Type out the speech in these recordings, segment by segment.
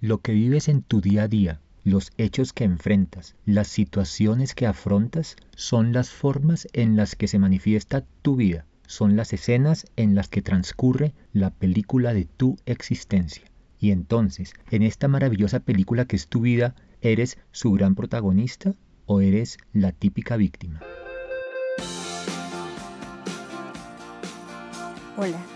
Lo que vives en tu día a día, los hechos que enfrentas, las situaciones que afrontas, son las formas en las que se manifiesta tu vida, son las escenas en las que transcurre la película de tu existencia. Y entonces, en esta maravillosa película que es tu vida, ¿eres su gran protagonista o eres la típica víctima? Hola,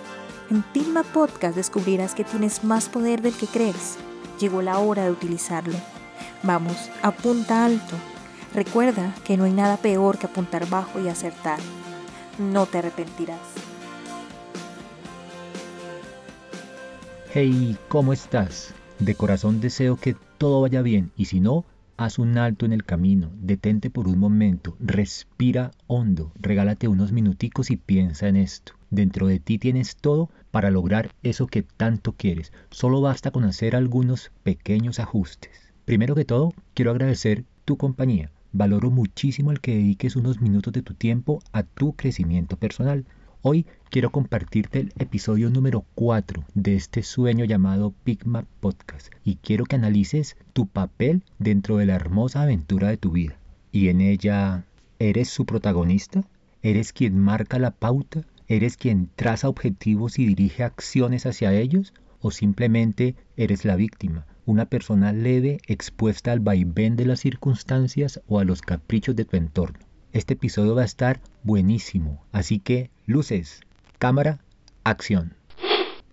En Pilma Podcast descubrirás que tienes más poder del que crees. Llegó la hora de utilizarlo. Vamos, apunta alto. Recuerda que no hay nada peor que apuntar bajo y acertar. No te arrepentirás. Hey, ¿cómo estás? De corazón deseo que todo vaya bien y si no, haz un alto en el camino, detente por un momento, respira hondo, regálate unos minuticos y piensa en esto. Dentro de ti tienes todo para lograr eso que tanto quieres. Solo basta con hacer algunos pequeños ajustes. Primero que todo, quiero agradecer tu compañía. Valoro muchísimo el que dediques unos minutos de tu tiempo a tu crecimiento personal. Hoy quiero compartirte el episodio número 4 de este sueño llamado Pigma Podcast y quiero que analices tu papel dentro de la hermosa aventura de tu vida. ¿Y en ella eres su protagonista? ¿Eres quien marca la pauta? ¿Eres quien traza objetivos y dirige acciones hacia ellos? ¿O simplemente eres la víctima, una persona leve expuesta al vaivén de las circunstancias o a los caprichos de tu entorno? Este episodio va a estar buenísimo, así que luces, cámara, acción.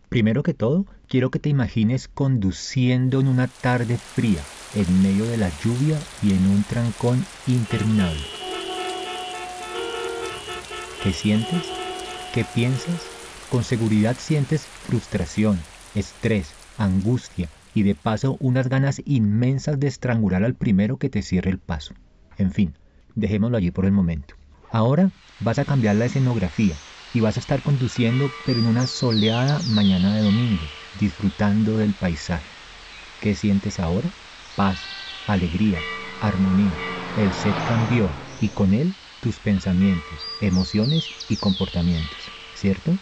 Primero que todo, quiero que te imagines conduciendo en una tarde fría, en medio de la lluvia y en un trancón interminable. ¿Qué sientes? ¿Qué piensas? Con seguridad sientes frustración, estrés, angustia y de paso unas ganas inmensas de estrangular al primero que te cierre el paso. En fin, dejémoslo allí por el momento. Ahora vas a cambiar la escenografía y vas a estar conduciendo pero en una soleada mañana de domingo, disfrutando del paisaje. ¿Qué sientes ahora? Paz, alegría, armonía. El set cambió y con él tus pensamientos, emociones y comportamientos, ¿cierto?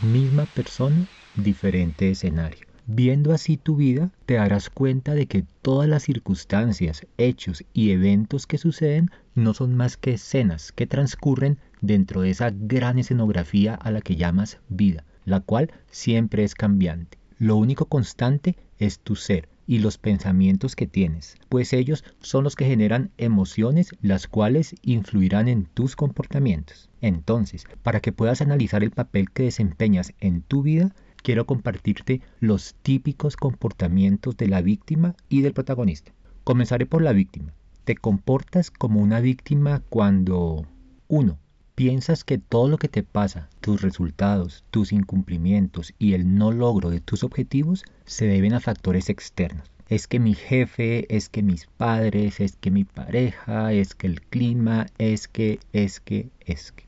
Misma persona, diferente escenario. Viendo así tu vida, te darás cuenta de que todas las circunstancias, hechos y eventos que suceden no son más que escenas que transcurren dentro de esa gran escenografía a la que llamas vida, la cual siempre es cambiante. Lo único constante es tu ser, y los pensamientos que tienes, pues ellos son los que generan emociones las cuales influirán en tus comportamientos. Entonces, para que puedas analizar el papel que desempeñas en tu vida, quiero compartirte los típicos comportamientos de la víctima y del protagonista. Comenzaré por la víctima. Te comportas como una víctima cuando 1 piensas que todo lo que te pasa, tus resultados, tus incumplimientos y el no logro de tus objetivos se deben a factores externos. Es que mi jefe, es que mis padres, es que mi pareja, es que el clima, es que, es que, es que.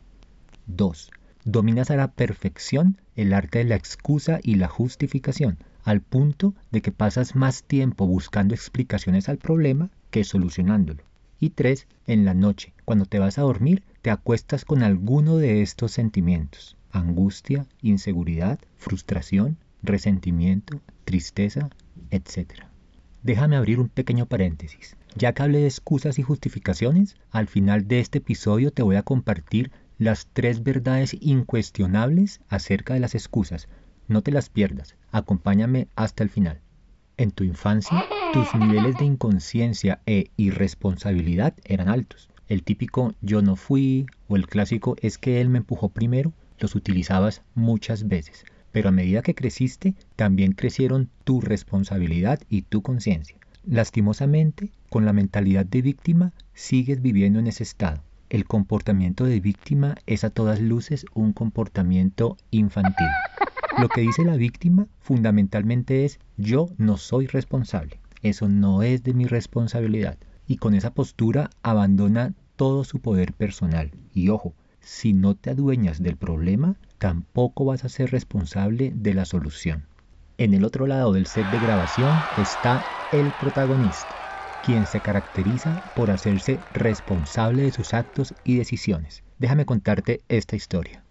2. Dominas a la perfección el arte de la excusa y la justificación, al punto de que pasas más tiempo buscando explicaciones al problema que solucionándolo. Y 3. En la noche, cuando te vas a dormir, te acuestas con alguno de estos sentimientos. Angustia, inseguridad, frustración, resentimiento, tristeza, etc. Déjame abrir un pequeño paréntesis. Ya que hablé de excusas y justificaciones, al final de este episodio te voy a compartir las tres verdades incuestionables acerca de las excusas. No te las pierdas, acompáñame hasta el final. En tu infancia, tus niveles de inconsciencia e irresponsabilidad eran altos. El típico yo no fui o el clásico es que él me empujó primero, los utilizabas muchas veces. Pero a medida que creciste, también crecieron tu responsabilidad y tu conciencia. Lastimosamente, con la mentalidad de víctima, sigues viviendo en ese estado. El comportamiento de víctima es a todas luces un comportamiento infantil. Lo que dice la víctima fundamentalmente es yo no soy responsable. eso no es de mi responsabilidad. Y con esa postura abandona todo su poder personal. Y ojo, si no te adueñas del problema, tampoco vas a ser responsable de la solución. En el otro lado del set de grabación está el protagonista, quien se caracteriza por hacerse responsable de sus actos y decisiones. Déjame contarte esta historia.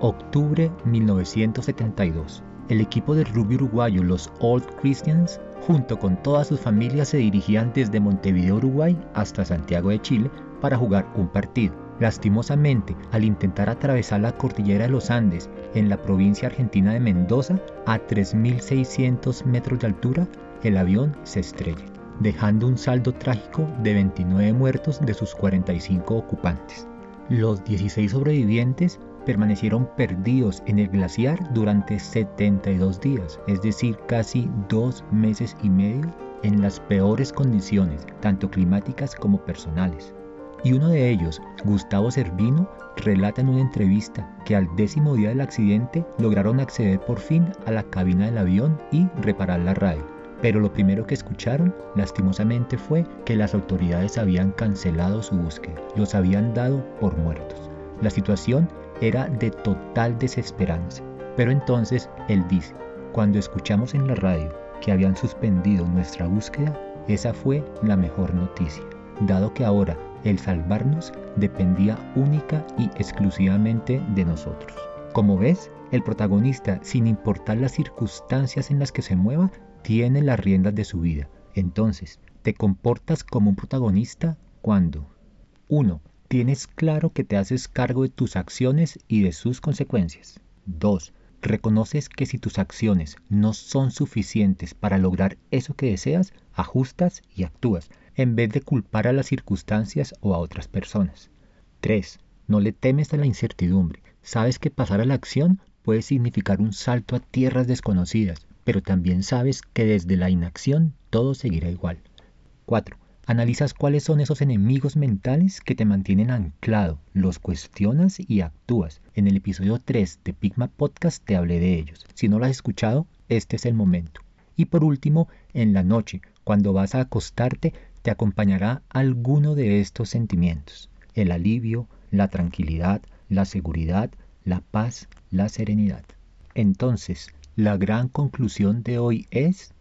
Octubre 1972. El equipo de rugby uruguayo, los Old Christians, junto con todas sus familias se dirigían desde Montevideo, Uruguay, hasta Santiago de Chile para jugar un partido. Lastimosamente, al intentar atravesar la cordillera de los Andes en la provincia argentina de Mendoza, a 3.600 metros de altura, el avión se estrella, dejando un saldo trágico de 29 muertos de sus 45 ocupantes. Los 16 sobrevivientes permanecieron perdidos en el glaciar durante 72 días, es decir, casi dos meses y medio en las peores condiciones, tanto climáticas como personales. Y uno de ellos, Gustavo Servino, relata en una entrevista que al décimo día del accidente lograron acceder por fin a la cabina del avión y reparar la radio. Pero lo primero que escucharon, lastimosamente, fue que las autoridades habían cancelado su búsqueda, los habían dado por muertos. La situación era de total desesperanza. Pero entonces él dice, cuando escuchamos en la radio que habían suspendido nuestra búsqueda, esa fue la mejor noticia, dado que ahora el salvarnos dependía única y exclusivamente de nosotros. Como ves, el protagonista, sin importar las circunstancias en las que se mueva, tiene las riendas de su vida. Entonces, te comportas como un protagonista cuando 1. Tienes claro que te haces cargo de tus acciones y de sus consecuencias. 2. Reconoces que si tus acciones no son suficientes para lograr eso que deseas, ajustas y actúas en vez de culpar a las circunstancias o a otras personas. 3. No le temes a la incertidumbre. Sabes que pasar a la acción puede significar un salto a tierras desconocidas, pero también sabes que desde la inacción todo seguirá igual. 4. Analizas cuáles son esos enemigos mentales que te mantienen anclado, los cuestionas y actúas. En el episodio 3 de Pigma Podcast te hablé de ellos. Si no lo has escuchado, este es el momento. Y por último, en la noche, cuando vas a acostarte, te acompañará alguno de estos sentimientos, el alivio, la tranquilidad, la seguridad, la paz, la serenidad. Entonces, la gran conclusión de hoy es,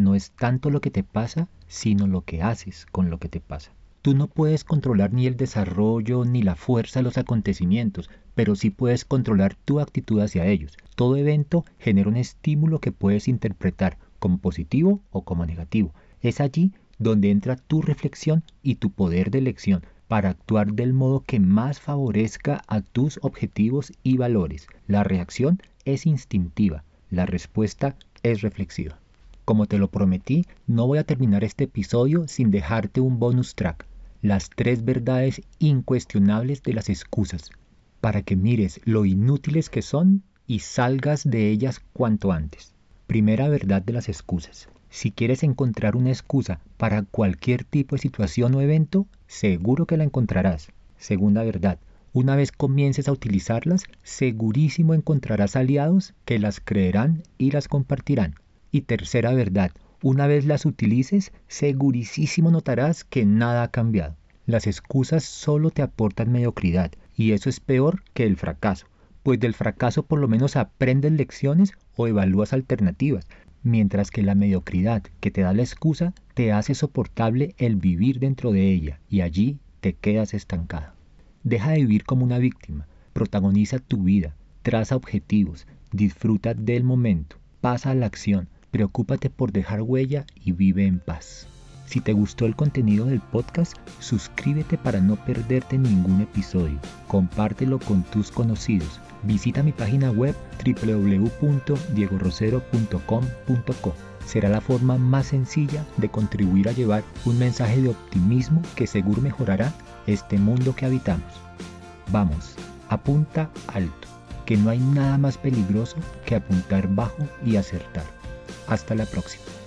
no es tanto lo que te pasa, sino lo que haces con lo que te pasa. Tú no puedes controlar ni el desarrollo ni la fuerza de los acontecimientos, pero sí puedes controlar tu actitud hacia ellos. Todo evento genera un estímulo que puedes interpretar como positivo o como negativo. Es allí donde entra tu reflexión y tu poder de elección para actuar del modo que más favorezca a tus objetivos y valores. La reacción es instintiva, la respuesta es reflexiva. Como te lo prometí, no voy a terminar este episodio sin dejarte un bonus track, las tres verdades incuestionables de las excusas, para que mires lo inútiles que son y salgas de ellas cuanto antes. Primera verdad de las excusas. Si quieres encontrar una excusa para cualquier tipo de situación o evento, seguro que la encontrarás. Segunda verdad. Una vez comiences a utilizarlas, segurísimo encontrarás aliados que las creerán y las compartirán. Y tercera verdad. Una vez las utilices, segurísimo notarás que nada ha cambiado. Las excusas solo te aportan mediocridad y eso es peor que el fracaso pues del fracaso por lo menos aprendes lecciones o evalúas alternativas, mientras que la mediocridad que te da la excusa te hace soportable el vivir dentro de ella y allí te quedas estancado. Deja de vivir como una víctima, protagoniza tu vida, traza objetivos, disfruta del momento, pasa a la acción, preocúpate por dejar huella y vive en paz. Si te gustó el contenido del podcast, suscríbete para no perderte ningún episodio. Compártelo con tus conocidos. Visita mi página web www.diegorosero.com.co. Será la forma más sencilla de contribuir a llevar un mensaje de optimismo que seguro mejorará este mundo que habitamos. Vamos, apunta alto, que no hay nada más peligroso que apuntar bajo y acertar. Hasta la próxima.